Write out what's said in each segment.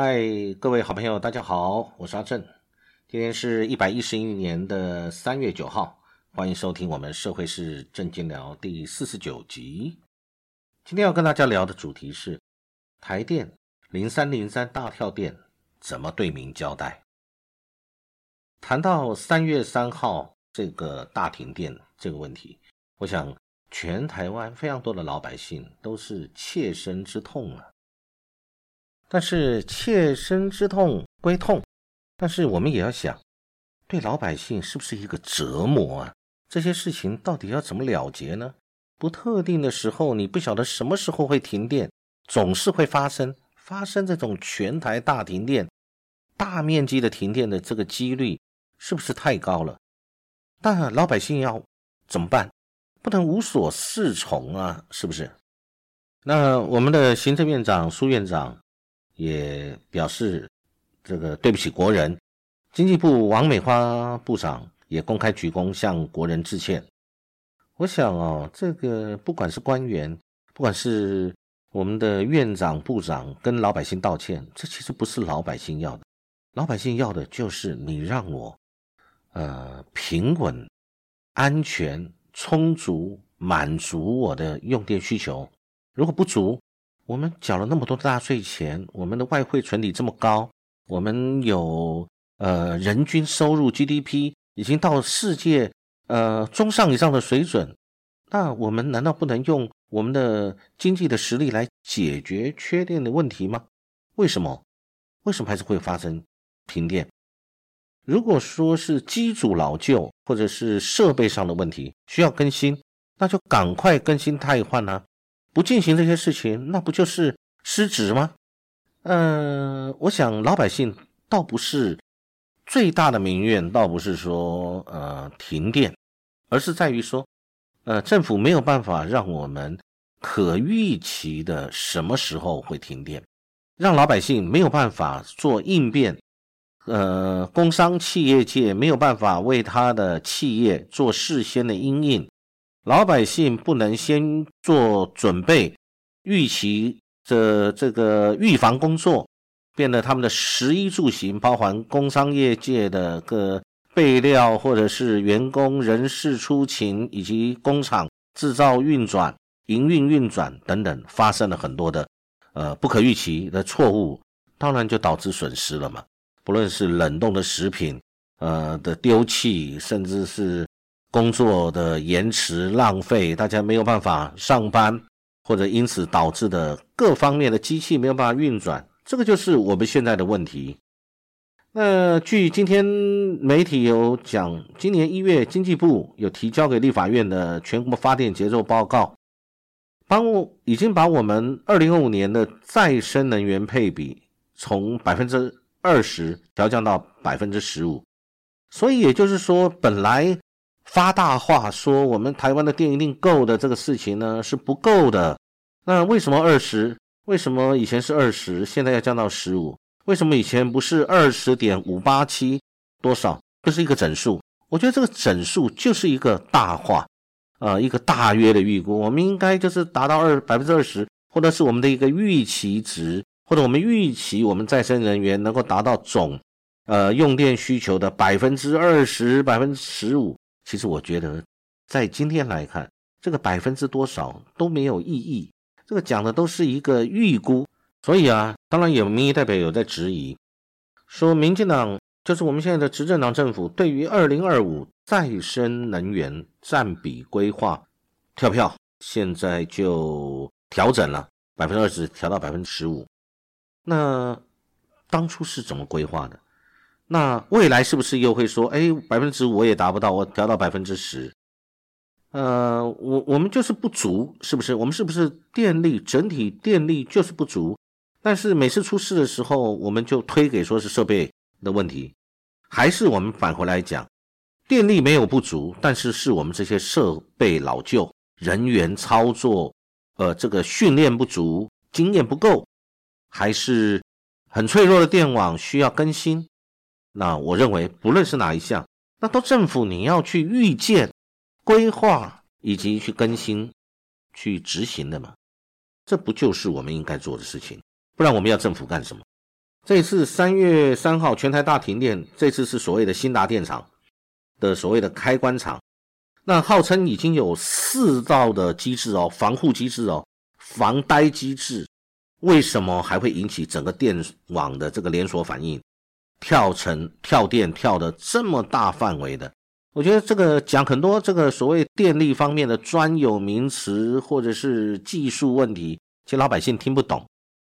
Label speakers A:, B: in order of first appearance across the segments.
A: 嗨，各位好朋友，大家好，我是阿正。今天是一百一十一年的三月九号，欢迎收听我们社会是正经聊第四十九集。今天要跟大家聊的主题是台电零三零三大跳电怎么对民交代。谈到三月三号这个大停电这个问题，我想全台湾非常多的老百姓都是切身之痛啊。但是切身之痛归痛，但是我们也要想，对老百姓是不是一个折磨啊？这些事情到底要怎么了结呢？不特定的时候，你不晓得什么时候会停电，总是会发生。发生这种全台大停电、大面积的停电的这个几率，是不是太高了？但老百姓要怎么办？不能无所适从啊，是不是？那我们的行政院长苏院长。也表示这个对不起国人，经济部王美花部长也公开鞠躬向国人致歉。我想哦，这个不管是官员，不管是我们的院长、部长跟老百姓道歉，这其实不是老百姓要的。老百姓要的就是你让我呃平稳、安全、充足，满足我的用电需求。如果不足，我们缴了那么多的纳税钱，我们的外汇存底这么高，我们有呃人均收入 GDP 已经到世界呃中上以上的水准，那我们难道不能用我们的经济的实力来解决缺电的问题吗？为什么？为什么还是会发生停电？如果说是机组老旧或者是设备上的问题需要更新，那就赶快更新汰换呢？不进行这些事情，那不就是失职吗？嗯，我想老百姓倒不是最大的民怨，倒不是说呃停电，而是在于说，呃，政府没有办法让我们可预期的什么时候会停电，让老百姓没有办法做应变，呃，工商企业界没有办法为他的企业做事先的应应。老百姓不能先做准备、预期的这个预防工作，变得他们的食衣住行，包含工商业界的个备料，或者是员工人事出勤，以及工厂制造运转、营运运转等等，发生了很多的呃不可预期的错误，当然就导致损失了嘛。不论是冷冻的食品，呃的丢弃，甚至是。工作的延迟、浪费，大家没有办法上班，或者因此导致的各方面的机器没有办法运转，这个就是我们现在的问题。那据今天媒体有讲，今年一月经济部有提交给立法院的全国发电节奏报告，帮我已经把我们二零二五年的再生能源配比从百分之二十调降到百分之十五，所以也就是说，本来。发大话说我们台湾的电一定够的这个事情呢是不够的。那为什么二十？为什么以前是二十，现在要降到十五？为什么以前不是二十点五八七多少？这是一个整数。我觉得这个整数就是一个大话，呃，一个大约的预估。我们应该就是达到二百分之二十，或者是我们的一个预期值，或者我们预期我们再生能源能够达到总呃用电需求的百分之二十、百分之十五。其实我觉得，在今天来看，这个百分之多少都没有意义。这个讲的都是一个预估，所以啊，当然有民意代表有在质疑，说民进党就是我们现在的执政党政府，对于二零二五再生能源占比规划跳票，现在就调整了百分之二十，调到百分之十五。那当初是怎么规划的？那未来是不是又会说，哎，百分之五我也达不到，我调到百分之十？呃，我我们就是不足，是不是？我们是不是电力整体电力就是不足？但是每次出事的时候，我们就推给说是设备的问题，还是我们返回来讲，电力没有不足，但是是我们这些设备老旧，人员操作，呃，这个训练不足，经验不够，还是很脆弱的电网需要更新？那我认为，不论是哪一项，那都政府你要去预见、规划以及去更新、去执行的嘛？这不就是我们应该做的事情？不然我们要政府干什么？这次三月三号全台大停电，这次是所谓的新达电厂的所谓的开关厂，那号称已经有四道的机制哦，防护机制哦，防呆机制，为什么还会引起整个电网的这个连锁反应，跳成跳电跳的这么大范围的？我觉得这个讲很多这个所谓电力方面的专有名词或者是技术问题，其实老百姓听不懂，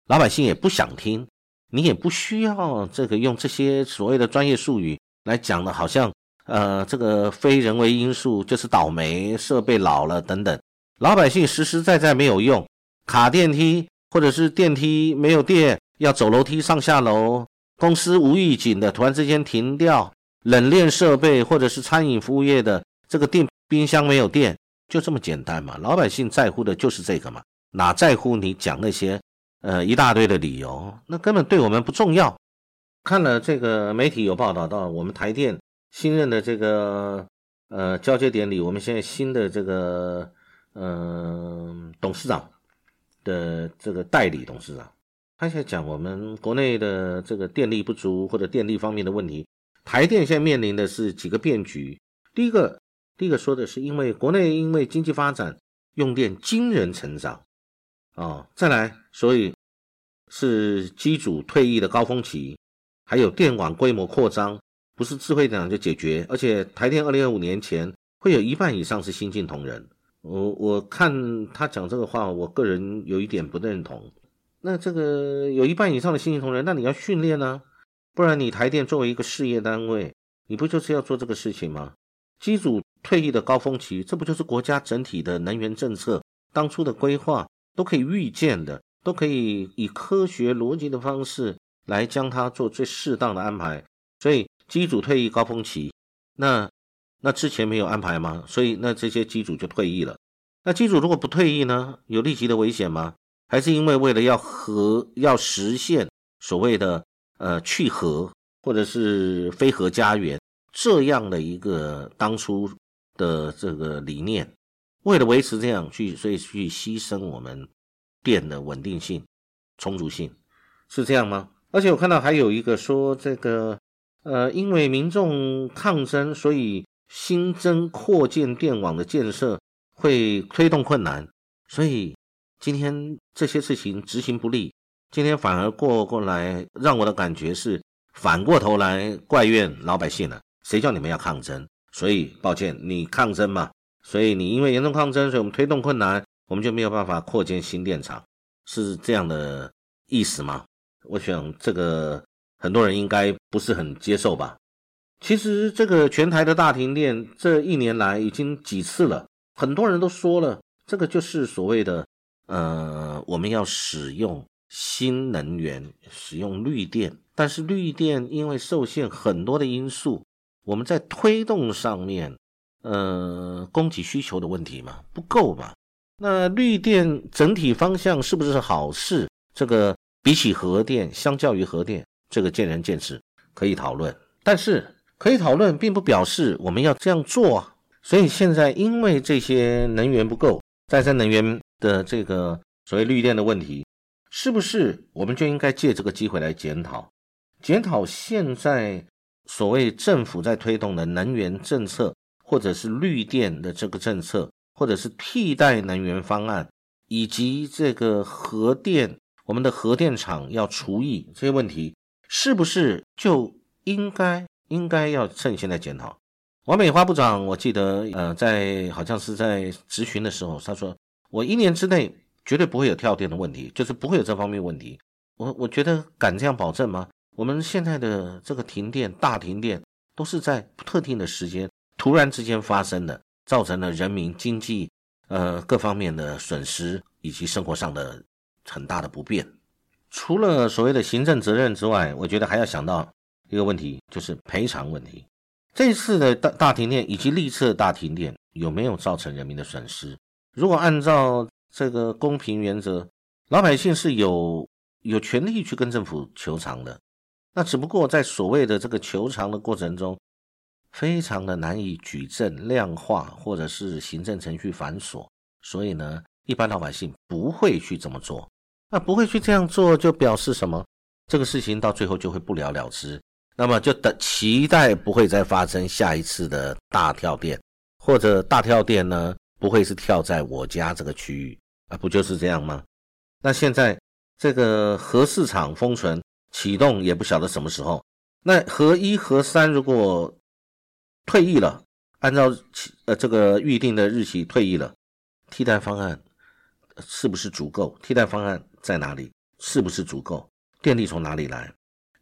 A: 老百姓也不想听，你也不需要这个用这些所谓的专业术语来讲的，好像呃这个非人为因素就是倒霉，设备老了等等，老百姓实实在在没有用，卡电梯或者是电梯没有电，要走楼梯上下楼，公司无预警的突然之间停掉。冷链设备或者是餐饮服务业的这个电冰箱没有电，就这么简单嘛？老百姓在乎的就是这个嘛？哪在乎你讲那些呃一大堆的理由？那根本对我们不重要。看了这个媒体有报道到，我们台电新任的这个呃交接典礼，我们现在新的这个嗯董事长的这个代理董事长，他在讲我们国内的这个电力不足或者电力方面的问题。台电现在面临的是几个变局。第一个，第一个说的是因为国内因为经济发展用电惊人成长啊，再来，所以是机组退役的高峰期，还有电网规模扩张，不是智慧电厂就解决。而且台电二零二五年前会有一半以上是新进同仁。我我看他讲这个话，我个人有一点不认同。那这个有一半以上的新进同仁，那你要训练呢？不然，你台电作为一个事业单位，你不就是要做这个事情吗？机组退役的高峰期，这不就是国家整体的能源政策当初的规划都可以预见的，都可以以科学逻辑的方式来将它做最适当的安排。所以机组退役高峰期，那那之前没有安排吗？所以那这些机组就退役了。那机组如果不退役呢？有立即的危险吗？还是因为为了要和要实现所谓的？呃，去核或者是非核家园这样的一个当初的这个理念，为了维持这样去，所以去牺牲我们电的稳定性、充足性，是这样吗？而且我看到还有一个说，这个呃，因为民众抗争，所以新增扩建电网的建设会推动困难，所以今天这些事情执行不力。今天反而过过来，让我的感觉是反过头来怪怨老百姓了。谁叫你们要抗争？所以抱歉，你抗争嘛。所以你因为严重抗争，所以我们推动困难，我们就没有办法扩建新电厂，是这样的意思吗？我想这个很多人应该不是很接受吧。其实这个全台的大停电这一年来已经几次了，很多人都说了，这个就是所谓的呃，我们要使用。新能源使用绿电，但是绿电因为受限很多的因素，我们在推动上面，呃，供给需求的问题嘛，不够嘛。那绿电整体方向是不是好事？这个比起核电，相较于核电，这个见仁见智，可以讨论。但是可以讨论，并不表示我们要这样做啊。所以现在因为这些能源不够，再生能源的这个所谓绿电的问题。是不是我们就应该借这个机会来检讨，检讨现在所谓政府在推动的能源政策，或者是绿电的这个政策，或者是替代能源方案，以及这个核电，我们的核电厂要除役这些问题，是不是就应该应该要趁现在检讨？王美花部长，我记得呃，在好像是在质询的时候，他说我一年之内。绝对不会有跳电的问题，就是不会有这方面问题。我我觉得敢这样保证吗？我们现在的这个停电、大停电都是在特定的时间突然之间发生的，造成了人民经济呃各方面的损失以及生活上的很大的不便。除了所谓的行政责任之外，我觉得还要想到一个问题，就是赔偿问题。这次的大大停电以及历次的大停电有没有造成人民的损失？如果按照这个公平原则，老百姓是有有权利去跟政府求偿的。那只不过在所谓的这个求偿的过程中，非常的难以举证量化，或者是行政程序繁琐，所以呢，一般老百姓不会去这么做。那不会去这样做，就表示什么？这个事情到最后就会不了了之。那么就等期待不会再发生下一次的大跳电，或者大跳电呢不会是跳在我家这个区域啊，不就是这样吗？那现在这个核市场封存启动也不晓得什么时候。那核一、核三如果退役了，按照呃这个预定的日期退役了，替代方案是不是足够？替代方案在哪里？是不是足够？电力从哪里来？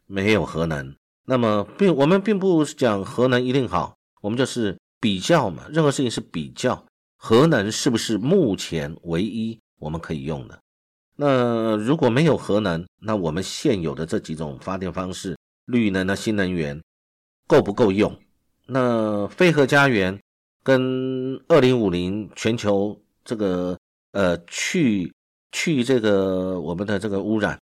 A: 没有核能。那么并我们并不讲核能一定好，我们就是比较嘛。任何事情是比较，核能是不是目前唯一我们可以用的？那如果没有核能，那我们现有的这几种发电方式，绿能的新能源够不够用？那非核家园跟二零五零全球这个呃去去这个我们的这个污染，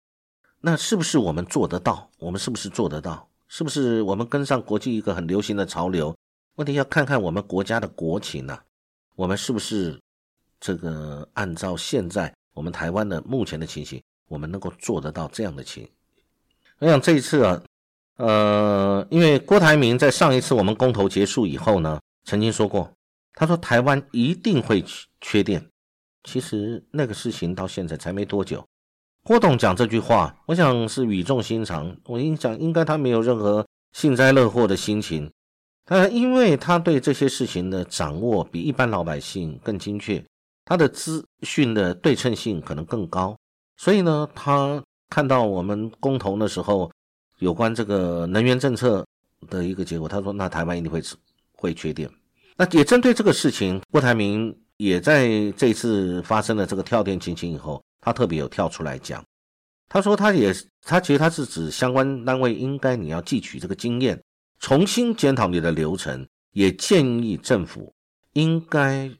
A: 那是不是我们做得到？我们是不是做得到？是不是我们跟上国际一个很流行的潮流？问题要看看我们国家的国情呢？我们是不是这个按照现在我们台湾的目前的情形，我们能够做得到这样的情？我想这一次啊，呃，因为郭台铭在上一次我们公投结束以后呢，曾经说过，他说台湾一定会缺电。其实那个事情到现在才没多久。郭董讲这句话，我想是语重心长。我印象应该他没有任何幸灾乐祸的心情，呃因为他对这些事情的掌握比一般老百姓更精确，他的资讯的对称性可能更高，所以呢，他看到我们公投的时候有关这个能源政策的一个结果，他说那台湾一定会会缺电。那也针对这个事情，郭台铭也在这次发生了这个跳电情形以后。他特别有跳出来讲，他说他也他其实他是指相关单位应该你要汲取这个经验，重新检讨你的流程，也建议政府应该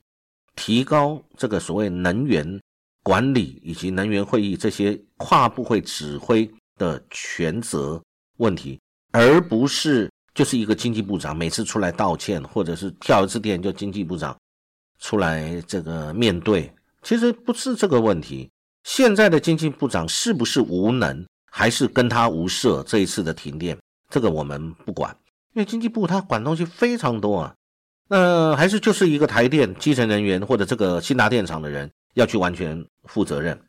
A: 提高这个所谓能源管理以及能源会议这些跨部会指挥的权责问题，而不是就是一个经济部长每次出来道歉，或者是跳一次电就经济部长出来这个面对，其实不是这个问题。现在的经济部长是不是无能，还是跟他无涉？这一次的停电，这个我们不管，因为经济部他管东西非常多啊。那还是就是一个台电基层人员或者这个新达电厂的人要去完全负责任。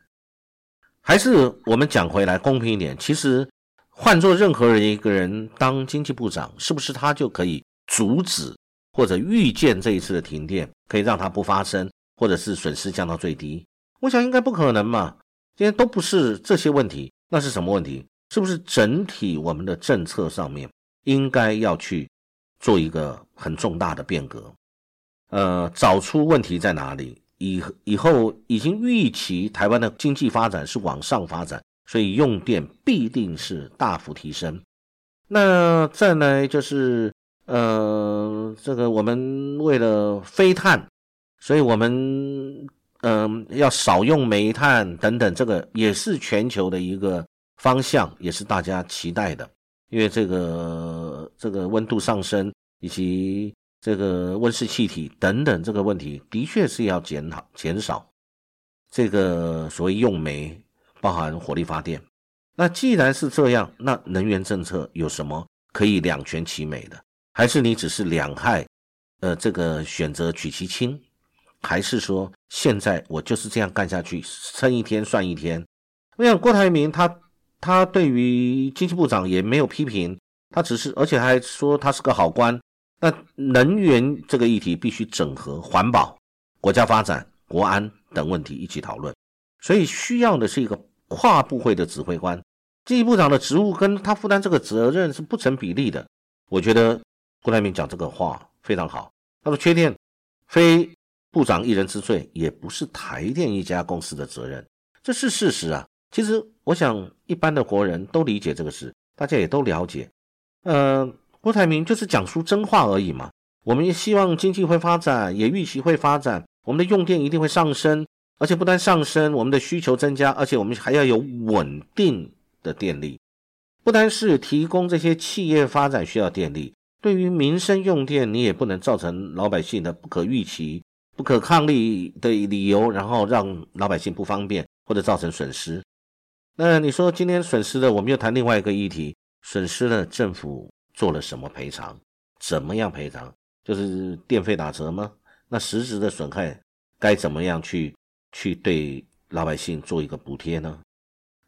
A: 还是我们讲回来公平一点，其实换做任何人一个人当经济部长，是不是他就可以阻止或者预见这一次的停电，可以让它不发生，或者是损失降到最低？我想应该不可能嘛，今天都不是这些问题，那是什么问题？是不是整体我们的政策上面应该要去做一个很重大的变革？呃，找出问题在哪里？以以后已经预期台湾的经济发展是往上发展，所以用电必定是大幅提升。那再来就是呃，这个我们为了飞碳，所以我们。嗯，要少用煤炭等等，这个也是全球的一个方向，也是大家期待的。因为这个这个温度上升以及这个温室气体等等这个问题，的确是要减少减少这个所谓用煤，包含火力发电。那既然是这样，那能源政策有什么可以两全其美的？还是你只是两害，呃，这个选择取其轻？还是说，现在我就是这样干下去，撑一天算一天。我想郭台铭他他对于经济部长也没有批评，他只是而且还说他是个好官。那能源这个议题必须整合环保、国家发展、国安等问题一起讨论，所以需要的是一个跨部会的指挥官。经济部长的职务跟他负担这个责任是不成比例的。我觉得郭台铭讲这个话非常好。他说缺电非。部长一人之罪，也不是台电一家公司的责任，这是事实啊。其实我想，一般的国人都理解这个事，大家也都了解。呃，郭台铭就是讲出真话而已嘛。我们也希望经济会发展，也预期会发展，我们的用电一定会上升，而且不但上升，我们的需求增加，而且我们还要有稳定的电力，不单是提供这些企业发展需要电力，对于民生用电，你也不能造成老百姓的不可预期。不可抗力的理由，然后让老百姓不方便或者造成损失。那你说今天损失的，我们又谈另外一个议题，损失了政府做了什么赔偿？怎么样赔偿？就是电费打折吗？那实质的损害该怎么样去去对老百姓做一个补贴呢？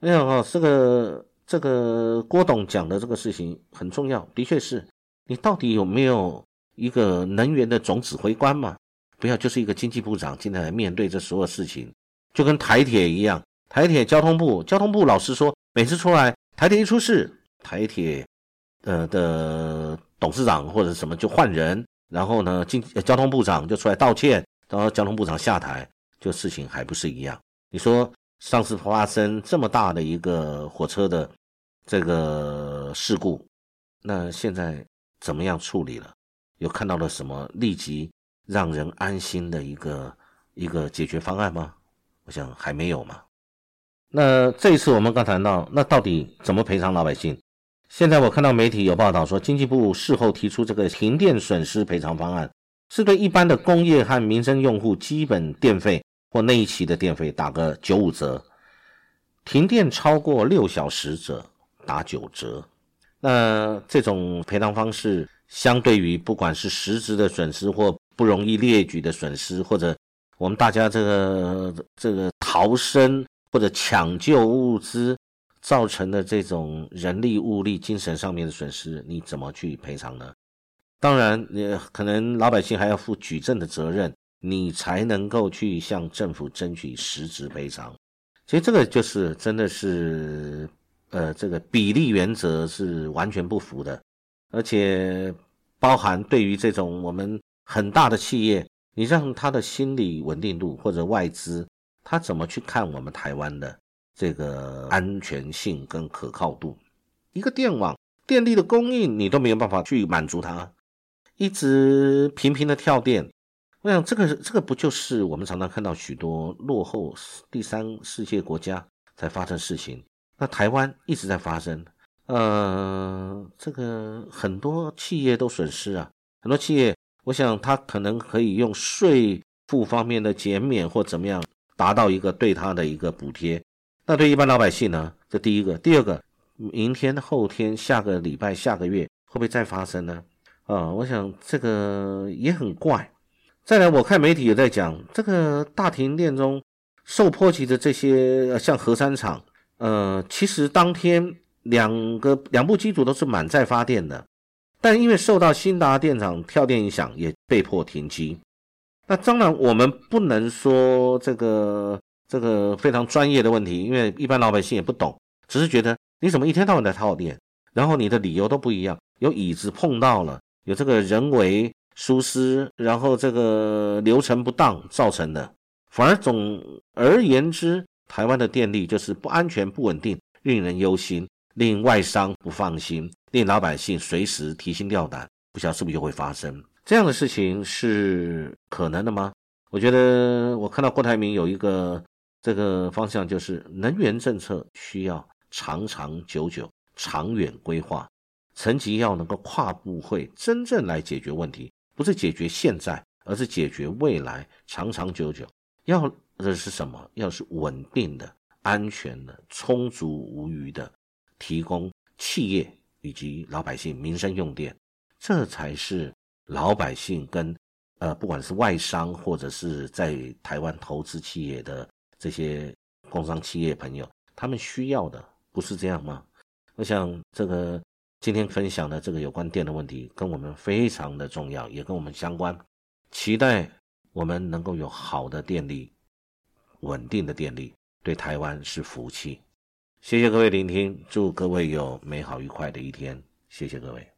A: 哎呀，哈，这个这个郭董讲的这个事情很重要，的确是你到底有没有一个能源的总指挥官嘛？不要就是一个经济部长进来面对这所有事情，就跟台铁一样。台铁交通部，交通部老实说，每次出来台铁一出事，台铁呃的董事长或者什么就换人，然后呢，经交通部长就出来道歉，然后交通部长下台，就事情还不是一样。你说上次发生这么大的一个火车的这个事故，那现在怎么样处理了？有看到了什么立即让人安心的一个一个解决方案吗？我想还没有嘛。那这一次我们刚谈到，那到底怎么赔偿老百姓？现在我看到媒体有报道说，经济部事后提出这个停电损失赔偿方案，是对一般的工业和民生用户基本电费或那一期的电费打个九五折，停电超过六小时者打九折。那这种赔偿方式，相对于不管是实质的损失或不容易列举的损失，或者我们大家这个这个逃生。或者抢救物资造成的这种人力、物力、精神上面的损失，你怎么去赔偿呢？当然，你，可能老百姓还要负举证的责任，你才能够去向政府争取实质赔偿。其实这个就是真的是，呃，这个比例原则是完全不符的，而且包含对于这种我们很大的企业，你让他的心理稳定度或者外资。他怎么去看我们台湾的这个安全性跟可靠度？一个电网电力的供应，你都没有办法去满足它，一直频频的跳电。我想这个这个不就是我们常常看到许多落后第三世界国家才发生事情？那台湾一直在发生，呃，这个很多企业都损失啊，很多企业，我想他可能可以用税负方面的减免或怎么样。达到一个对他的一个补贴，那对一般老百姓呢？这第一个，第二个，明天、后天、下个礼拜、下个月会不会再发生呢？啊，我想这个也很怪。再来，我看媒体也在讲，这个大停电中受波及的这些，像核三厂，呃，其实当天两个两部机组都是满载发电的，但因为受到新达电厂跳电影响，也被迫停机。那当然，我们不能说这个这个非常专业的问题，因为一般老百姓也不懂，只是觉得你怎么一天到晚在耗电，然后你的理由都不一样，有椅子碰到了，有这个人为疏失，然后这个流程不当造成的，反而总而言之，台湾的电力就是不安全、不稳定，令人忧心，令外商不放心，令老百姓随时提心吊胆，不晓得是不是又会发生。这样的事情是可能的吗？我觉得我看到郭台铭有一个这个方向，就是能源政策需要长长久久、长远规划，层级要能够跨部会真正来解决问题，不是解决现在，而是解决未来，长长久久。要的是什么？要是稳定的、安全的、充足无余的提供企业以及老百姓民生用电，这才是。老百姓跟呃，不管是外商或者是在台湾投资企业的这些工商企业朋友，他们需要的不是这样吗？我想这个今天分享的这个有关电的问题，跟我们非常的重要，也跟我们相关。期待我们能够有好的电力，稳定的电力，对台湾是福气。谢谢各位聆听，祝各位有美好愉快的一天。谢谢各位。